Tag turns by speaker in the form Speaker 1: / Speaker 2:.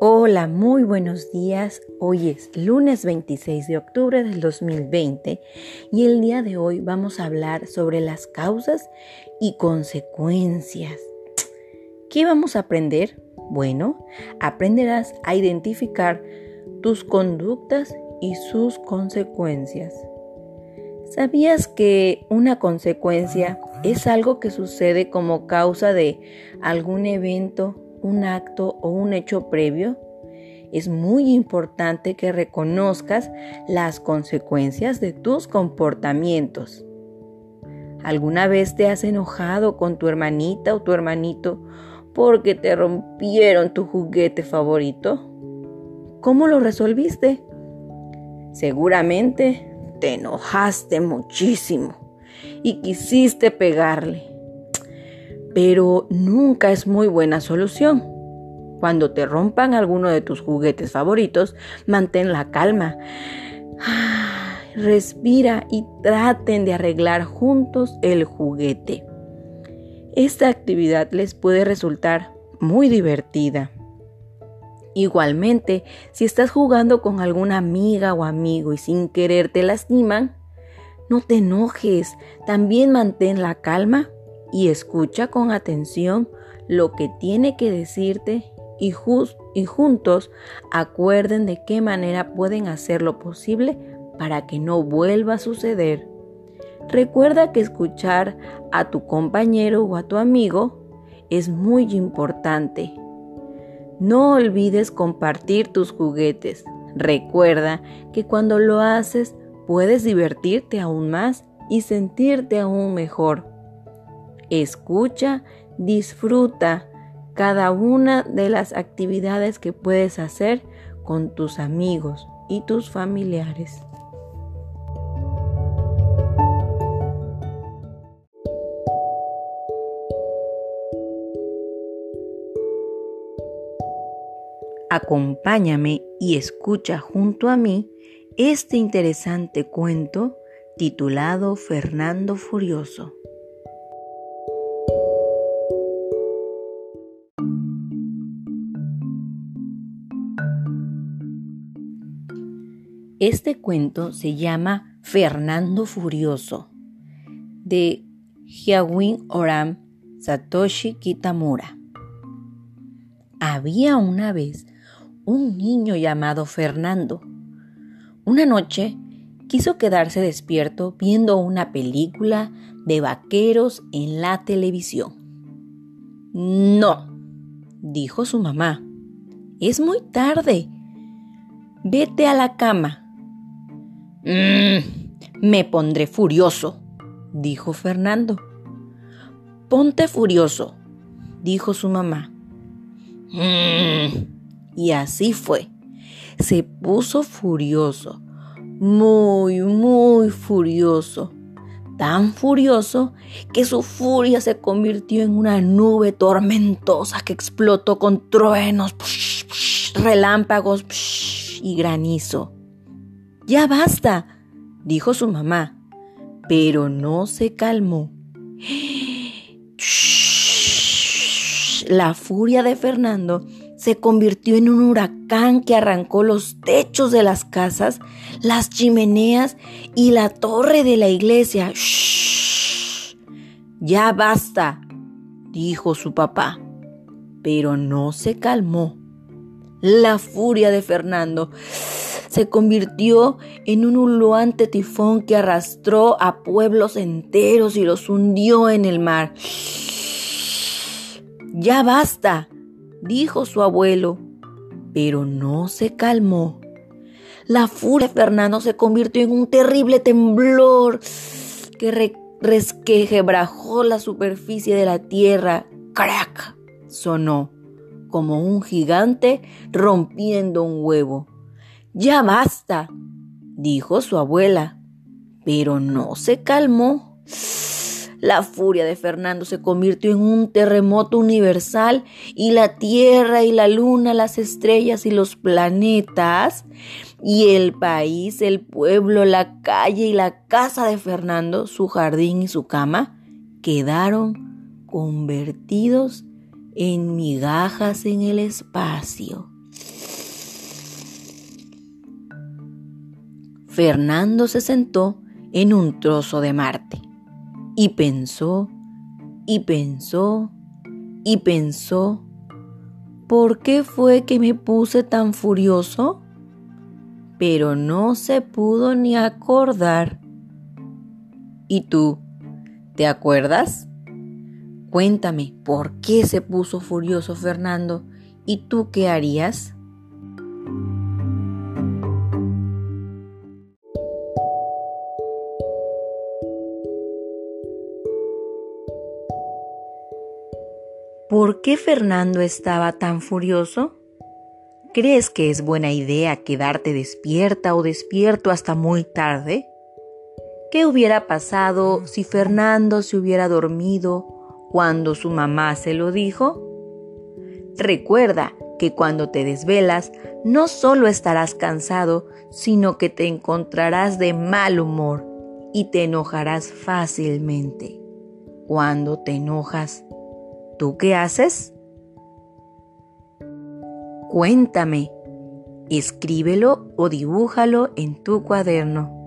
Speaker 1: Hola, muy buenos días. Hoy es lunes 26 de octubre del 2020 y el día de hoy vamos a hablar sobre las causas y consecuencias. ¿Qué vamos a aprender? Bueno, aprenderás a identificar tus conductas y sus consecuencias. ¿Sabías que una consecuencia es algo que sucede como causa de algún evento un acto o un hecho previo, es muy importante que reconozcas las consecuencias de tus comportamientos. ¿Alguna vez te has enojado con tu hermanita o tu hermanito porque te rompieron tu juguete favorito? ¿Cómo lo resolviste? Seguramente te enojaste muchísimo y quisiste pegarle pero nunca es muy buena solución. Cuando te rompan alguno de tus juguetes favoritos, mantén la calma. Respira y traten de arreglar juntos el juguete. Esta actividad les puede resultar muy divertida. Igualmente, si estás jugando con alguna amiga o amigo y sin querer te lastiman, no te enojes, también mantén la calma y escucha con atención lo que tiene que decirte y, juntos acuerden de qué manera pueden hacer lo posible para que no vuelva a suceder. Recuerda que escuchar a tu compañero o a tu amigo es muy importante. No olvides compartir tus juguetes. Recuerda que cuando lo haces puedes divertirte aún más y sentirte aún mejor. Escucha, disfruta cada una de las actividades que puedes hacer con tus amigos y tus familiares. Acompáñame y escucha junto a mí este interesante cuento titulado Fernando Furioso. Este cuento se llama Fernando Furioso de Hyawin Oram Satoshi Kitamura. Había una vez un niño llamado Fernando. Una noche quiso quedarse despierto viendo una película de vaqueros en la televisión. No, dijo su mamá. Es muy tarde. Vete a la cama. Mm, me pondré furioso, dijo Fernando. Ponte furioso, dijo su mamá. Mm, y así fue. Se puso furioso, muy, muy furioso. Tan furioso que su furia se convirtió en una nube tormentosa que explotó con truenos, relámpagos y granizo. Ya basta, dijo su mamá, pero no se calmó. La furia de Fernando se convirtió en un huracán que arrancó los techos de las casas, las chimeneas y la torre de la iglesia. Ya basta, dijo su papá, pero no se calmó. La furia de Fernando se convirtió en un uluante tifón que arrastró a pueblos enteros y los hundió en el mar. Ya basta, dijo su abuelo, pero no se calmó. La furia de Fernando se convirtió en un terrible temblor que resquebrajó la superficie de la tierra. ¡Crack! sonó como un gigante rompiendo un huevo. Ya basta, dijo su abuela, pero no se calmó. La furia de Fernando se convirtió en un terremoto universal y la Tierra y la Luna, las estrellas y los planetas y el país, el pueblo, la calle y la casa de Fernando, su jardín y su cama, quedaron convertidos en migajas en el espacio. Fernando se sentó en un trozo de Marte y pensó y pensó y pensó, ¿por qué fue que me puse tan furioso? Pero no se pudo ni acordar. ¿Y tú? ¿Te acuerdas? Cuéntame, ¿por qué se puso furioso Fernando? ¿Y tú qué harías? ¿Por qué Fernando estaba tan furioso? ¿Crees que es buena idea quedarte despierta o despierto hasta muy tarde? ¿Qué hubiera pasado si Fernando se hubiera dormido cuando su mamá se lo dijo? Recuerda que cuando te desvelas no solo estarás cansado, sino que te encontrarás de mal humor y te enojarás fácilmente. Cuando te enojas, ¿Tú qué haces? Cuéntame, escríbelo o dibújalo en tu cuaderno.